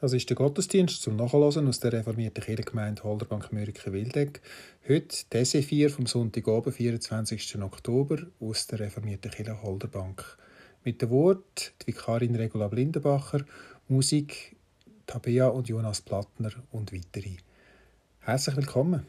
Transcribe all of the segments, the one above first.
Das ist der Gottesdienst zum Nachhören aus der reformierten Kirchengemeinde Holderbank Mürike-Wildeck. Heute die 4 vom Sonntagabend, 24. Oktober, aus der reformierten Kirche Holderbank. Mit dem Wort die Vikarin Regula Blindenbacher, Musik Tabea und Jonas Plattner und weitere. Herzlich willkommen.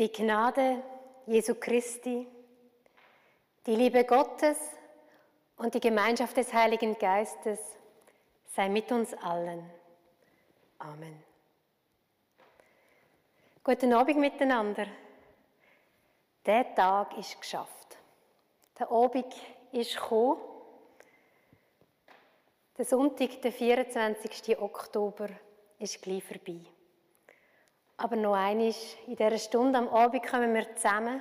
Die Gnade Jesu Christi, die Liebe Gottes und die Gemeinschaft des Heiligen Geistes sei mit uns allen. Amen. Guten Abend miteinander. Der Tag ist geschafft. Der Abend ist gekommen. Der Sonntag, der 24. Oktober, ist gleich vorbei. Aber noch einmal, in dieser Stunde am Abend kommen wir zusammen,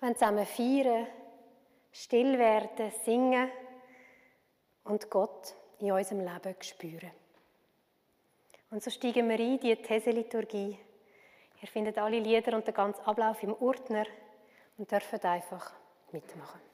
wir zusammen feiern, still werden, singen und Gott in unserem Leben spüren. Und so steigen wir ein, in die These-Liturgie. Ihr findet alle Lieder und den ganzen Ablauf im Ordner und dürft einfach mitmachen.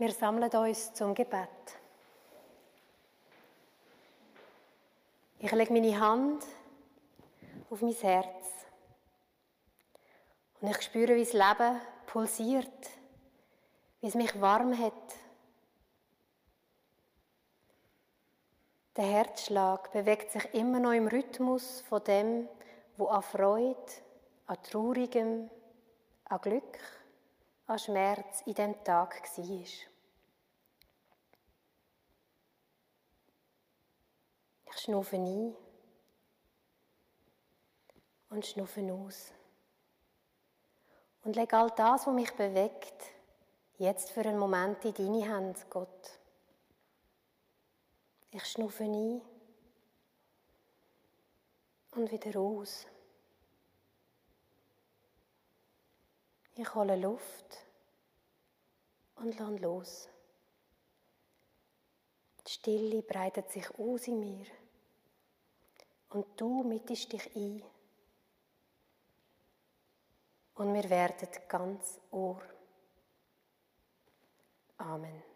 Wir sammeln uns zum Gebet. Ich lege meine Hand auf mein Herz und ich spüre, wie das Leben pulsiert, wie es mich warm hat. Der Herzschlag bewegt sich immer noch im Rhythmus von dem, wo an Freude, an Traurigem, an Glück, an Schmerz in dem Tag war. Ich schnaufe ein und schnaufe aus. Und lege all das, was mich bewegt, jetzt für einen Moment in deine Hände, Gott. Ich schnaufe ein und wieder aus. Ich hole Luft und lasse los. Die Stille breitet sich aus in mir und du mittest dich ein. Und wir werden ganz Ohr. Amen.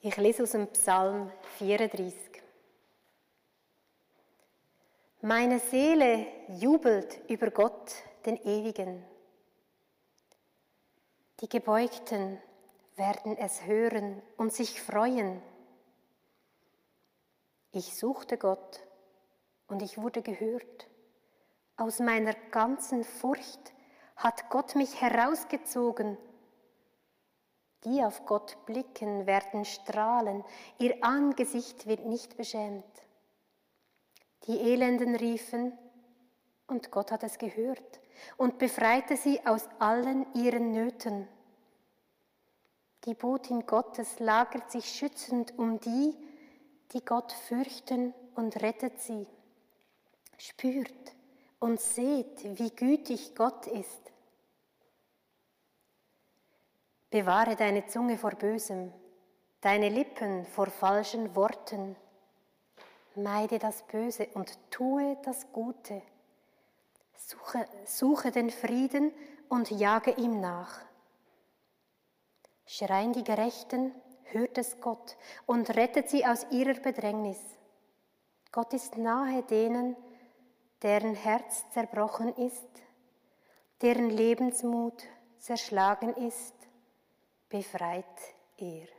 Ich lese aus dem Psalm 34. Meine Seele jubelt über Gott, den Ewigen. Die Gebeugten werden es hören und sich freuen. Ich suchte Gott und ich wurde gehört. Aus meiner ganzen Furcht hat Gott mich herausgezogen die auf Gott blicken, werden strahlen, ihr Angesicht wird nicht beschämt. Die Elenden riefen, und Gott hat es gehört und befreite sie aus allen ihren Nöten. Die Botin Gottes lagert sich schützend um die, die Gott fürchten und rettet sie. Spürt und seht, wie gütig Gott ist. Bewahre deine Zunge vor Bösem, deine Lippen vor falschen Worten. Meide das Böse und tue das Gute. Suche, suche den Frieden und jage ihm nach. Schreien die Gerechten, hört es Gott und rettet sie aus ihrer Bedrängnis. Gott ist nahe denen, deren Herz zerbrochen ist, deren Lebensmut zerschlagen ist, befreit er.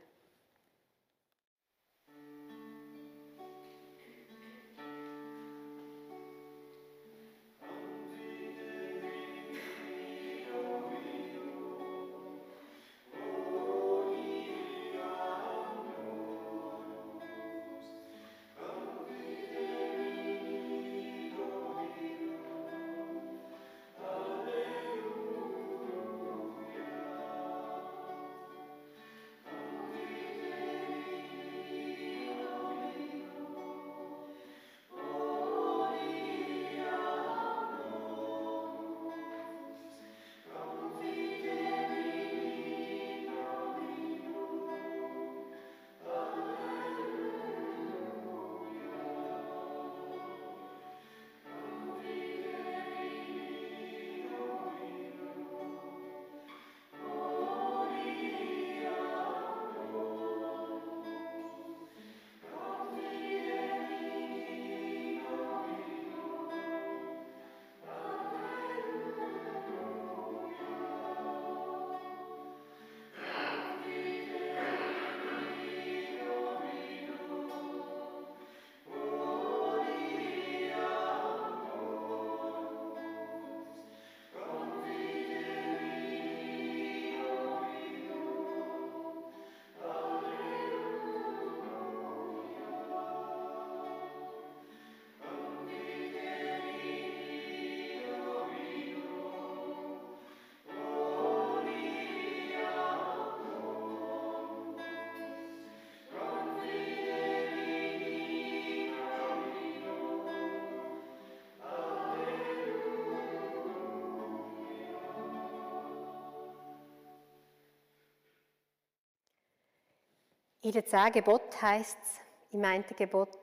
In den zehn Gebot heißt es, im einen Gebot,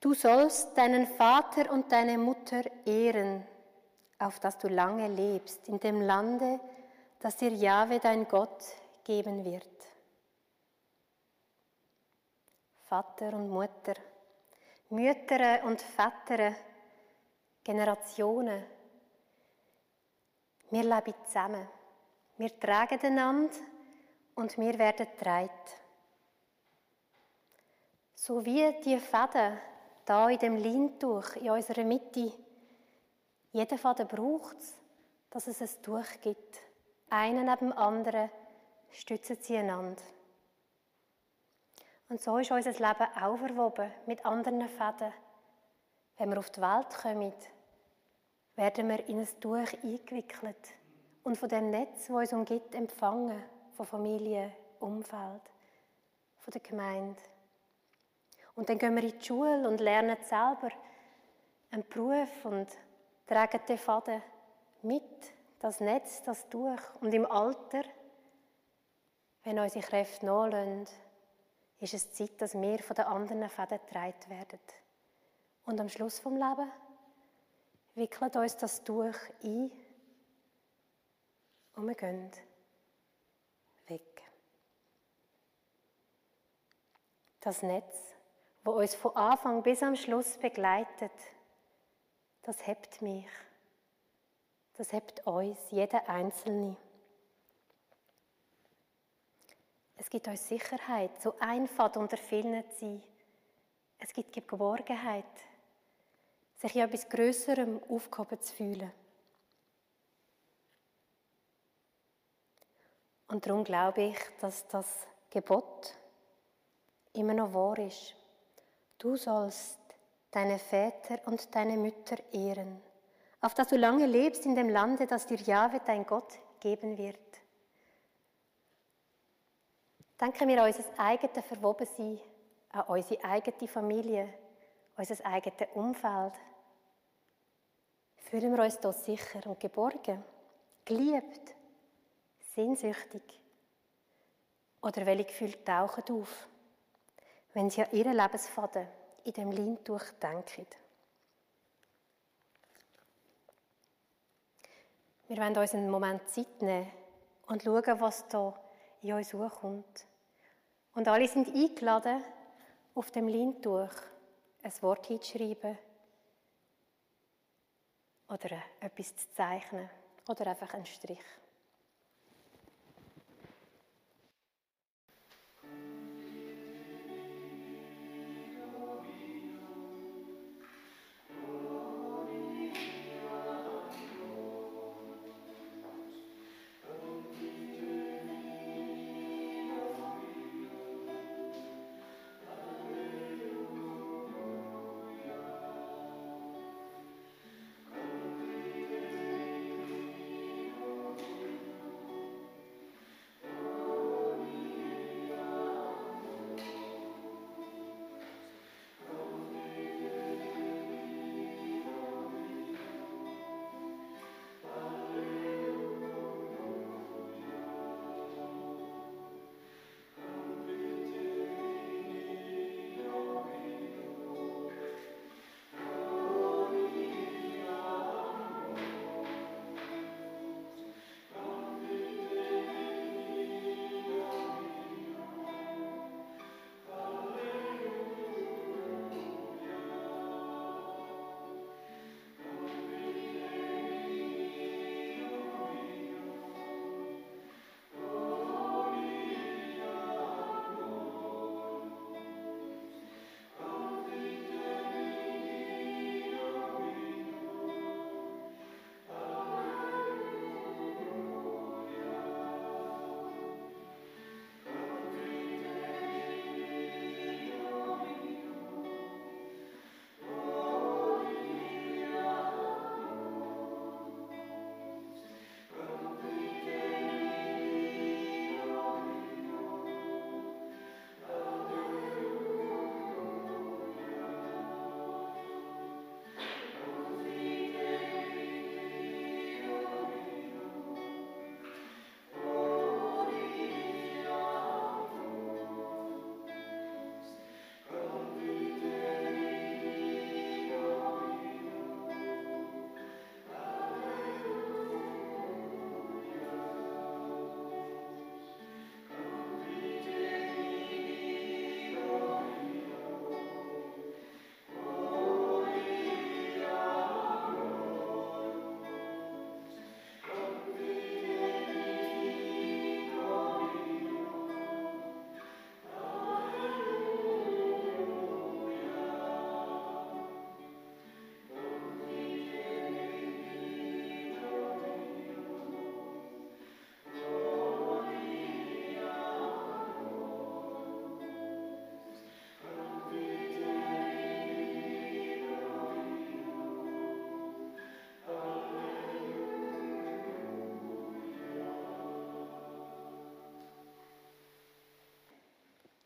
du sollst deinen Vater und deine Mutter ehren, auf dass du lange lebst in dem Lande, das dir Jahwe dein Gott geben wird. Vater und Mutter, Mütter und Väter, Generationen, wir leben zusammen. Wir tragen einander und wir werden dreit. So wie die Fäden da in dem Leintuch in unserer Mitte. Jeder Faden braucht es, dass es ein Tuch gibt. Einen neben dem anderen stützen sie einander. Und so ist unser Leben auch verwoben mit anderen Fäden. Wenn wir auf die Welt kommen, werden wir in ein Tuch eingewickelt und von dem Netz, das uns umgibt, empfangen von Familie, Umfeld, von der Gemeinde. Und dann gehen wir in die Schule und lernen selber einen Beruf und tragen den Faden mit, das Netz, das Tuch. Und im Alter, wenn unsere Kräfte nachlassen, ist es Zeit, dass wir von den anderen Fäden getragen werden. Und am Schluss vom Leben wickelt uns das Tuch ein und wir gehen weg. Das Netz, wo uns von Anfang bis am Schluss begleitet, das hebt mich. Das hebt uns, jeder Einzelne. Es gibt uns Sicherheit, so einfach unter vielen zu sein. Es gibt Geborgenheit, sich in etwas Größerem aufgehoben zu fühlen. Und darum glaube ich, dass das Gebot immer noch wahr ist. Du sollst deine Väter und deine Mütter ehren, auf dass du lange lebst in dem Lande, das dir Jahwe, dein Gott, geben wird. Denken wir an unser eigenes Verwobensein, an unsere eigene Familie, unser eigenes Umfeld. Fühlen wir uns da sicher und geborgen, geliebt, sehnsüchtig? Oder welche Gefühle tauchen auf, wenn sie an ihren Lebensfaden in dem Leintuch denken? Wir wollen uns einen Moment Zeit nehmen und schauen, was da in uns hochkommt. Und alle sind eingeladen, auf dem Leintuch ein Wort hinzuschreiben oder etwas zu zeichnen oder einfach einen Strich.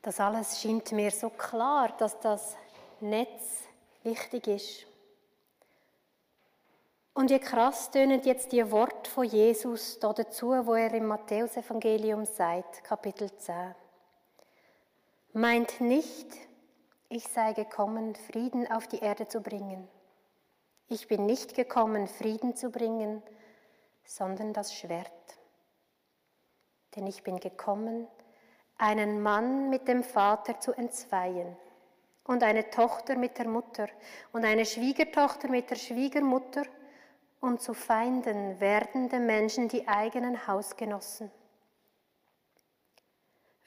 Das alles scheint mir so klar, dass das Netz wichtig ist. Und wie krass tönen jetzt die Worte von Jesus da dazu, wo er im Matthäusevangelium sagt, Kapitel 10. Meint nicht, ich sei gekommen, Frieden auf die Erde zu bringen. Ich bin nicht gekommen, Frieden zu bringen, sondern das Schwert. Denn ich bin gekommen, einen Mann mit dem Vater zu entzweien und eine Tochter mit der Mutter und eine Schwiegertochter mit der Schwiegermutter und zu Feinden werdende Menschen die eigenen Hausgenossen.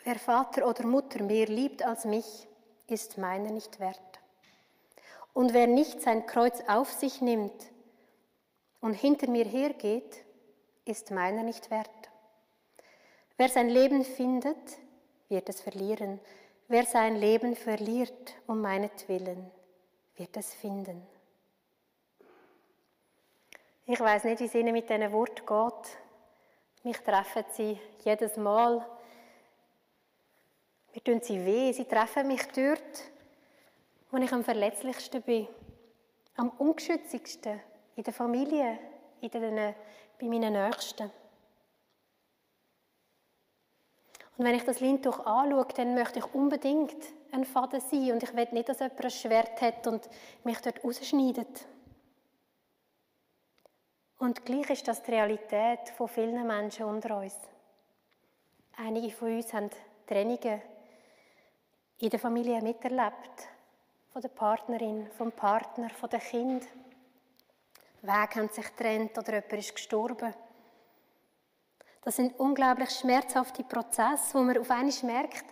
Wer Vater oder Mutter mehr liebt als mich, ist meiner nicht wert. Und wer nicht sein Kreuz auf sich nimmt und hinter mir hergeht, ist meiner nicht wert. Wer sein Leben findet, wird es verlieren. Wer sein Leben verliert um meinetwillen, wird es finden. Ich weiß nicht, wie es Ihnen mit diesen Worten geht. Mich treffen sie jedes Mal. Mir tun sie weh. Sie treffen mich dort, wo ich am verletzlichsten bin, am ungeschützigsten, in der Familie, in den, bei meinen Nächsten. Und wenn ich das Lindtuch anschaue, dann möchte ich unbedingt ein Faden sein und ich will nicht, dass jemand ein Schwert hat und mich dort rausschneidet. Und gleich ist das die Realität von vielen Menschen unter uns. Einige von uns haben Trennungen in der Familie miterlebt, von der Partnerin, vom Partner, von dem Kind. Wege haben sich getrennt oder jemand ist gestorben. Das sind unglaublich schmerzhafte Prozesse, wo man auf einmal merkt,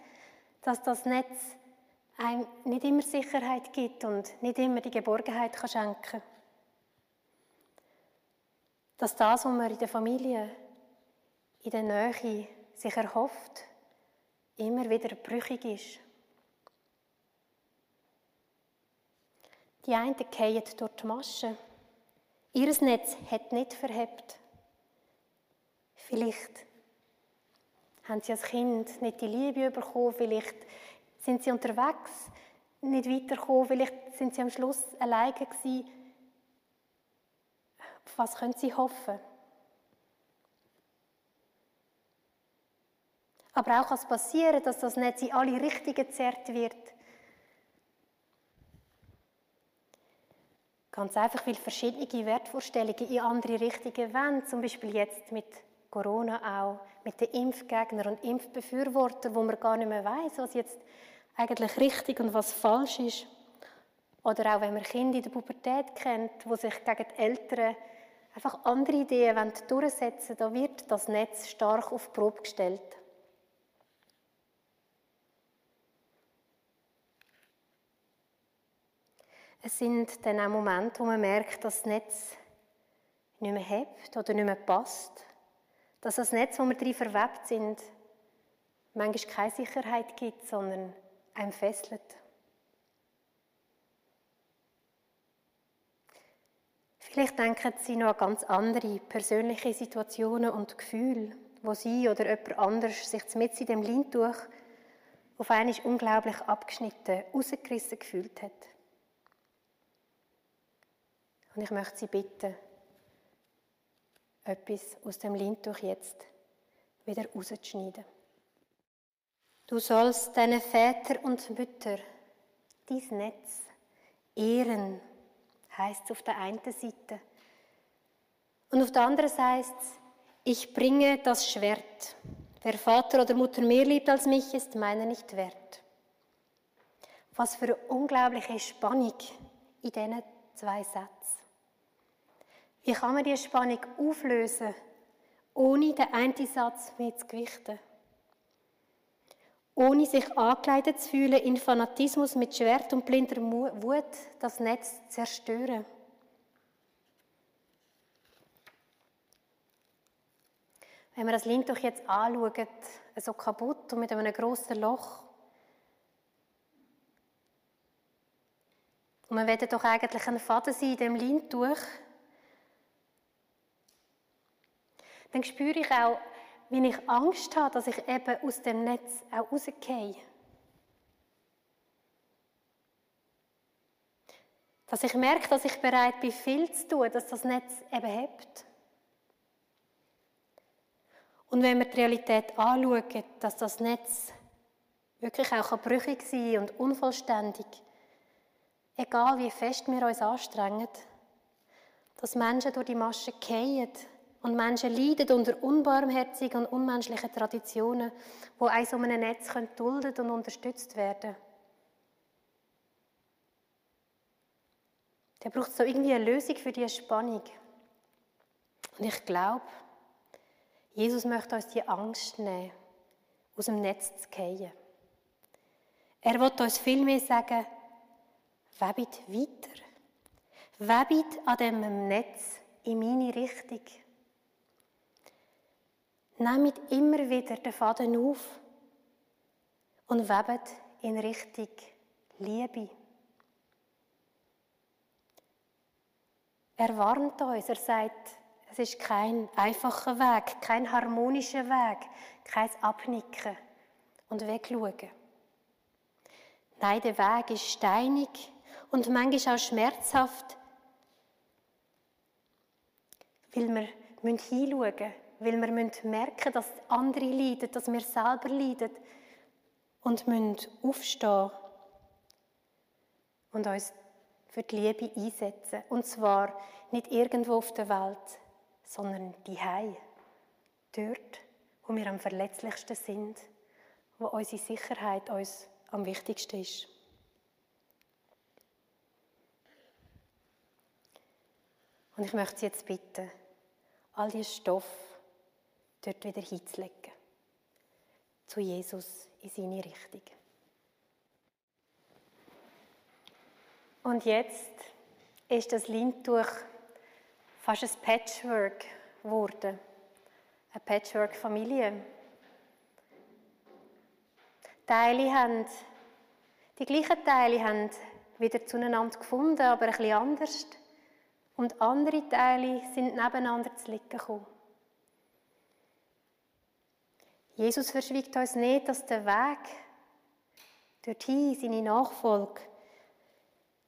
dass das Netz einem nicht immer Sicherheit gibt und nicht immer die Geborgenheit kann schenken kann. Dass das, was man in der Familie, in der Nähe sich erhofft, immer wieder brüchig ist. Die einen fallen durch die Masche. Ihr Netz hat nicht verhebt. Vielleicht haben sie als Kind nicht die Liebe bekommen, vielleicht sind sie unterwegs, nicht weitergekommen, vielleicht sind sie am Schluss alleine gewesen. Auf was können sie hoffen? Aber auch kann es passieren, dass das Netz in alle Richtungen gezerrt wird. Ganz einfach, weil verschiedene Wertvorstellungen in andere Richtungen wollen. Zum Beispiel jetzt mit Corona auch, mit den Impfgegnern und Impfbefürwortern, wo man gar nicht mehr weiß, was jetzt eigentlich richtig und was falsch ist. Oder auch wenn man Kinder in der Pubertät kennt, wo sich gegen die Eltern einfach andere Ideen durchsetzen wollen, da wird das Netz stark auf die Probe gestellt. Es sind dann auch Momente, wo man merkt, dass das Netz nicht mehr hebt oder nicht mehr passt. Dass das Netz, wo wir drin verwebt sind, manchmal keine Sicherheit gibt, sondern einem fesselt. Vielleicht denken Sie noch an ganz andere persönliche Situationen und Gefühle, wo Sie oder jemand anders sich mit in dem Lindtuch auf einmal unglaublich abgeschnitten, rausgerissen gefühlt hat. Und ich möchte Sie bitten, etwas aus dem Lindtuch jetzt wieder rauszuschneiden. Du sollst deine Väter und Mütter, dies Netz, ehren, heißt es auf der einen Seite. Und auf der anderen heißt es, ich bringe das Schwert. Wer Vater oder Mutter mehr liebt als mich, ist meiner nicht wert. Was für eine unglaubliche Spannung in diesen zwei Sätzen. Wie kann man diese Spannung auflösen, ohne den einen Satz mehr zu gewichten? Ohne sich angekleidet zu fühlen, in Fanatismus mit Schwert und blinder Wut das Netz zu zerstören. Wenn wir das Link doch jetzt anschauen, so kaputt und mit einem grossen Loch, und wir werden doch eigentlich ein Faden sein in dem Lindtuch, dann spüre ich auch, wie ich Angst habe, dass ich eben aus dem Netz auch rausgehe. Dass ich merke, dass ich bereit bin, viel zu tun, dass das Netz eben hebt. Und wenn wir die Realität anschauen, dass das Netz wirklich auch brüchig sein und unvollständig, egal wie fest wir uns anstrengen, dass Menschen durch die Masche fallen und Menschen leiden unter unbarmherzigen und unmenschlichen Traditionen, wo ein so einem Netz duldet und unterstützt werden Der braucht so irgendwie eine Lösung für diese Spannung. Und ich glaube, Jesus möchte uns die Angst nehmen, aus dem Netz zu fallen. Er wird uns vielmehr sagen, webit weiter. Webit an diesem Netz in meine Richtung. Nehmt immer wieder den Faden auf und webet in Richtung Liebe. Er warnt uns, er sagt, es ist kein einfacher Weg, kein harmonischer Weg, kein Abnicken und wegschauen. Nein, der Weg ist steinig und manchmal auch schmerzhaft, weil wir hinschauen müssen, weil wir müssen merken, dass andere leiden, dass wir selber leiden und müssen aufstehen und uns für die Liebe einsetzen. Und zwar nicht irgendwo auf der Welt, sondern die dort, wo wir am verletzlichsten sind, wo unsere Sicherheit uns am wichtigsten ist. Und ich möchte Sie jetzt bitten, all diese Stoffe, dort wieder hinzulegen. Zu Jesus in seine Richtung. Und jetzt ist das Lindtuch fast ein Patchwork geworden. Eine Patchwork-Familie. Teile haben, die gleichen Teile haben wieder zueinander gefunden, aber ein bisschen anders. Und andere Teile sind nebeneinander zu liegen gekommen. Jesus verschwiegt uns nicht, dass der Weg dorthin, seine Nachfolge,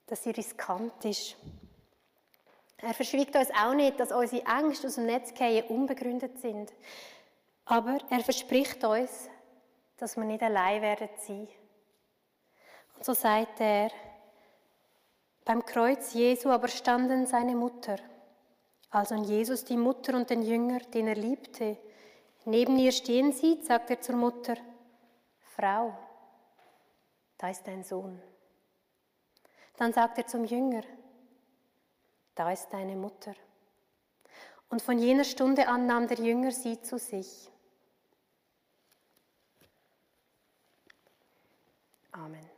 dass sie riskant ist. Er verschwiegt uns auch nicht, dass unsere Ängste aus dem Netz fallen unbegründet sind. Aber er verspricht uns, dass wir nicht allein werden sein. Und so sagt er, beim Kreuz Jesu aber standen seine Mutter, also Jesus die Mutter und den Jünger, den er liebte. Neben ihr stehen sie, sagt er zur Mutter, Frau, da ist dein Sohn. Dann sagt er zum Jünger, da ist deine Mutter. Und von jener Stunde an nahm der Jünger sie zu sich. Amen.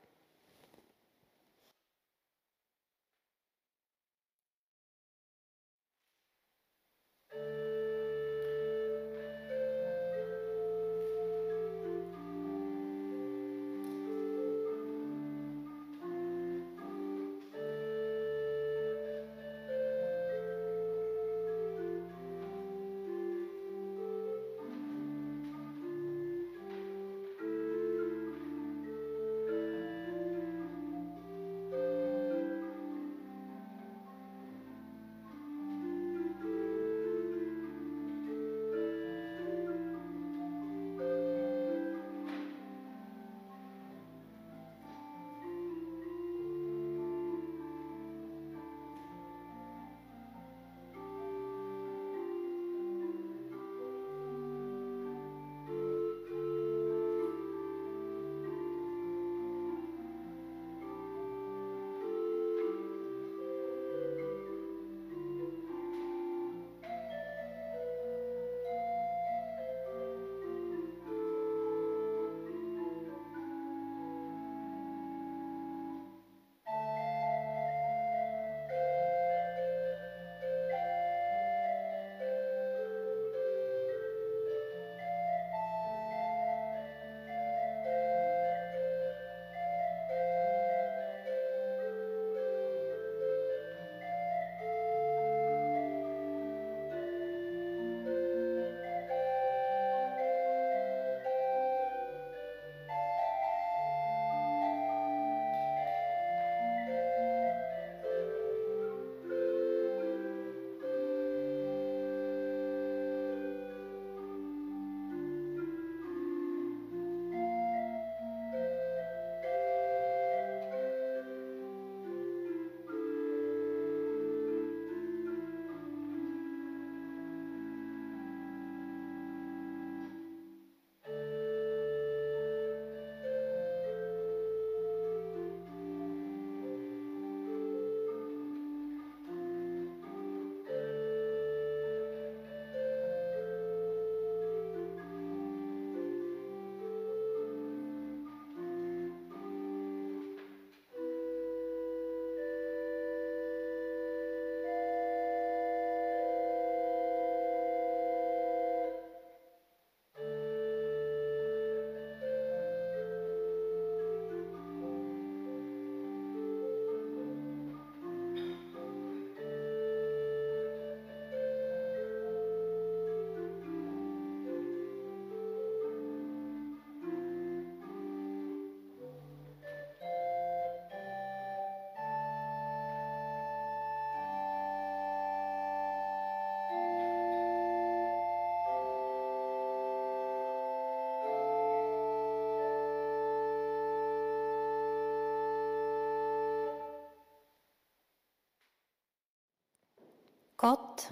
Gott,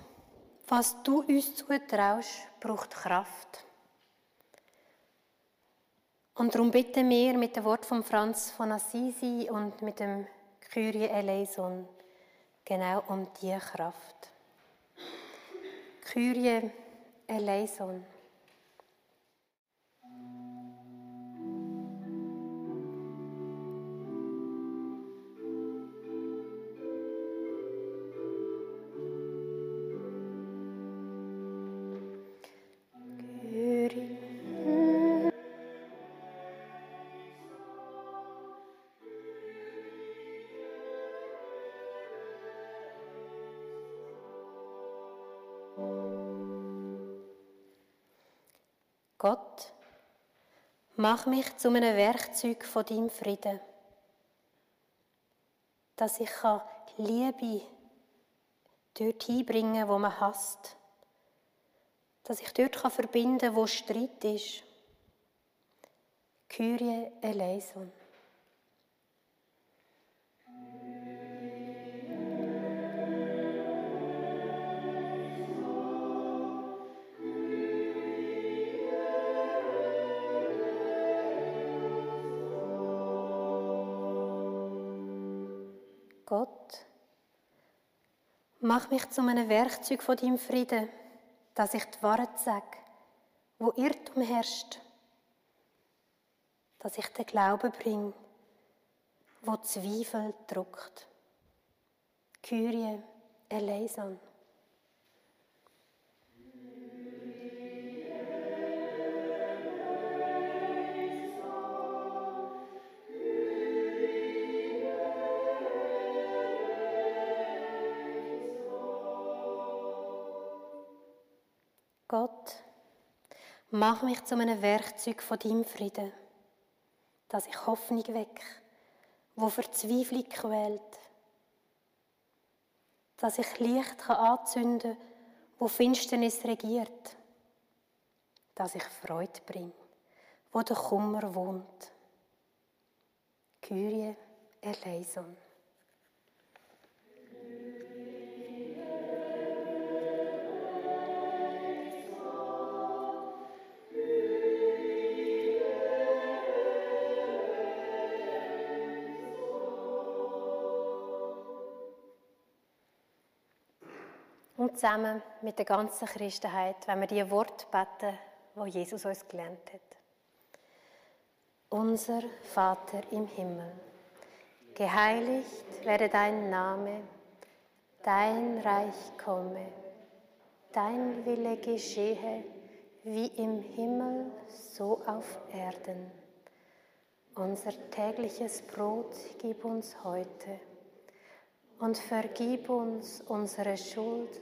was du uns zutraust, braucht Kraft. Und darum bitten wir mit dem Wort von Franz von Assisi und mit dem Kyrie eleison genau um diese Kraft. Kyrie eleison. Gott, mach mich zu einem Werkzeug von deinem Frieden, dass ich Liebe dort hinbringen wo man hasst, dass ich dort verbinden kann, wo Streit ist. Kyrie eleison. Mach mich zu einem Werkzeug von deinem Frieden, dass ich die Wahrheit sage, wo Irrtum herrscht, dass ich den Glauben bringe, wo Zweifel druckt. Kyrie eleison. Gott, mach mich zu einem Werkzeug von deinem Frieden, dass ich Hoffnung weck, wo Verzweiflung quält, dass ich Licht kann anzünden wo Finsternis regiert, dass ich Freude bringe, wo der Kummer wohnt. Kyrie eleison. Zusammen mit der ganzen Christenheit, wenn wir die Worte beten, wo Jesus uns gelernt hat. Unser Vater im Himmel, geheiligt werde dein Name, dein Reich komme, dein Wille geschehe, wie im Himmel, so auf Erden. Unser tägliches Brot gib uns heute und vergib uns unsere Schuld,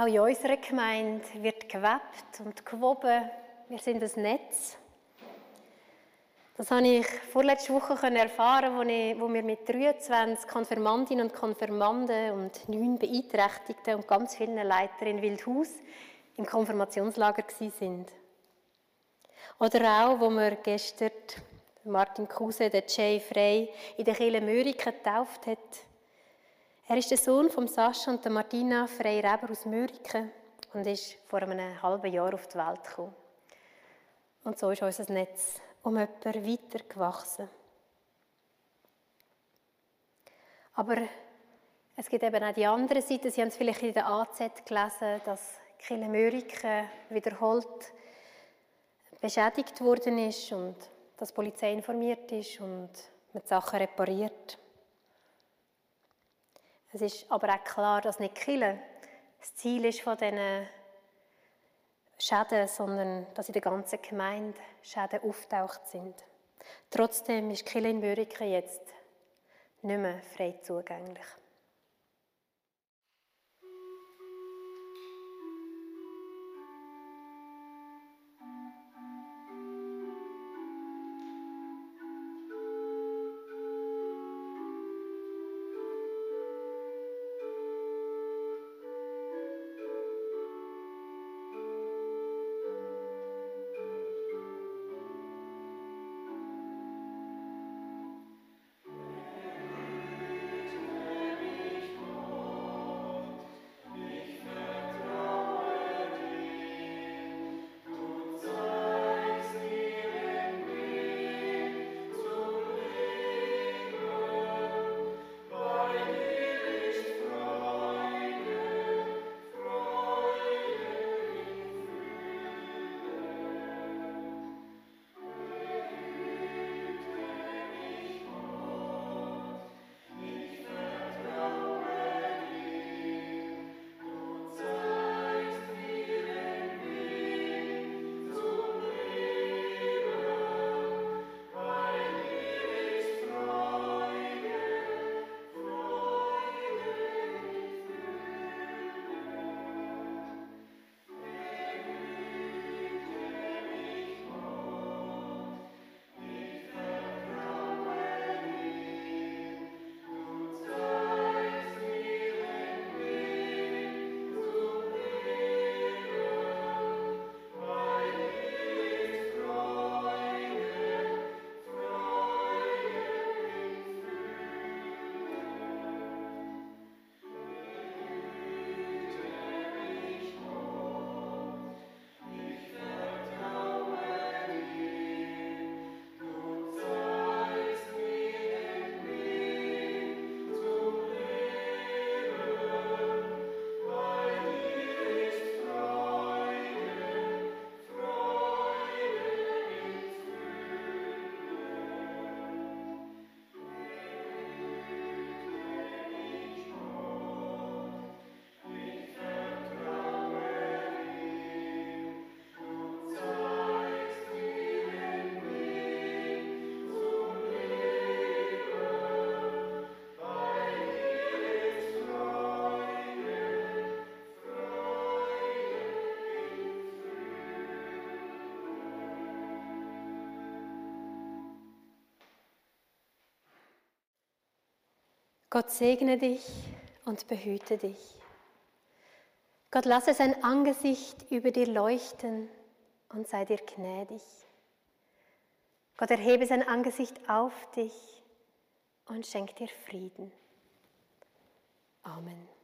Auch in unserer Gemeinde wird gewebt und gewoben. Wir sind ein Netz. Das habe ich vorletzte Woche erfahren, wo, ich, wo wir mit 23 Konfirmandinnen und Konfirmanden und neun Beeinträchtigten und ganz vielen Leitern in Wildhaus im Konfirmationslager sind. Oder auch, wo wir gestern Martin Kruse, den Jay Frey, in der Kirche Mörike getauft hat. Er ist der Sohn von Sascha und der Martina Frey-Reber aus Mörike und ist vor einem halben Jahr auf die Welt gekommen. Und so ist unser Netz um jemanden weiter gewachsen. Aber es gibt eben auch die andere Seite. Sie haben es vielleicht in der AZ gelesen, dass Kille Mörike wiederholt beschädigt worden ist und dass die Polizei informiert ist und man die Sachen repariert. Es ist aber auch klar, dass nicht Kille das Ziel ist von diesen Schäden, sondern dass in der ganzen Gemeinde Schäden auftaucht sind. Trotzdem ist Kille in Börike jetzt nicht mehr frei zugänglich. Gott segne dich und behüte dich. Gott lasse sein Angesicht über dir leuchten und sei dir gnädig. Gott erhebe sein Angesicht auf dich und schenke dir Frieden. Amen.